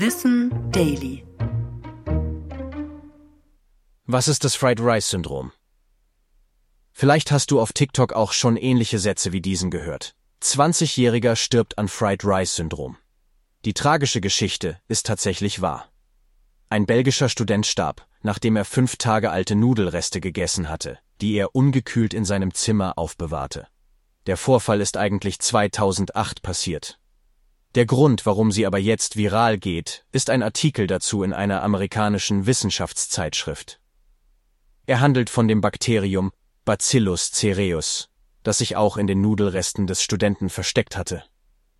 Wissen Daily. Was ist das Fried Rice Syndrom? Vielleicht hast du auf TikTok auch schon ähnliche Sätze wie diesen gehört. 20-Jähriger stirbt an Fried Rice Syndrom. Die tragische Geschichte ist tatsächlich wahr. Ein belgischer Student starb, nachdem er fünf Tage alte Nudelreste gegessen hatte, die er ungekühlt in seinem Zimmer aufbewahrte. Der Vorfall ist eigentlich 2008 passiert. Der Grund, warum sie aber jetzt viral geht, ist ein Artikel dazu in einer amerikanischen Wissenschaftszeitschrift. Er handelt von dem Bakterium Bacillus cereus, das sich auch in den Nudelresten des Studenten versteckt hatte.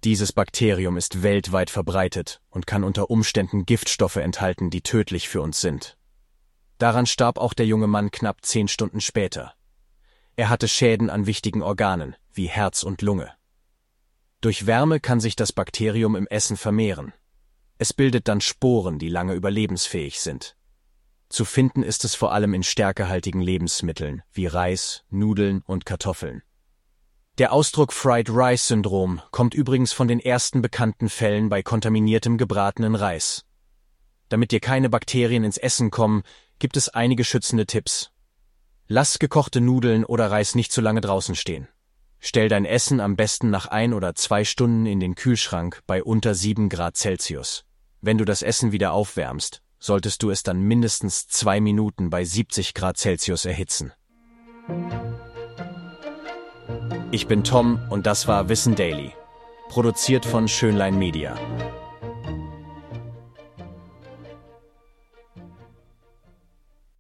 Dieses Bakterium ist weltweit verbreitet und kann unter Umständen Giftstoffe enthalten, die tödlich für uns sind. Daran starb auch der junge Mann knapp zehn Stunden später. Er hatte Schäden an wichtigen Organen, wie Herz und Lunge. Durch Wärme kann sich das Bakterium im Essen vermehren. Es bildet dann Sporen, die lange überlebensfähig sind. Zu finden ist es vor allem in stärkehaltigen Lebensmitteln wie Reis, Nudeln und Kartoffeln. Der Ausdruck Fried Rice Syndrom kommt übrigens von den ersten bekannten Fällen bei kontaminiertem gebratenen Reis. Damit dir keine Bakterien ins Essen kommen, gibt es einige schützende Tipps. Lass gekochte Nudeln oder Reis nicht zu lange draußen stehen. Stell dein Essen am besten nach ein oder zwei Stunden in den Kühlschrank bei unter sieben Grad Celsius. Wenn du das Essen wieder aufwärmst, solltest du es dann mindestens zwei Minuten bei 70 Grad Celsius erhitzen. Ich bin Tom und das war Wissen Daily, produziert von Schönlein Media.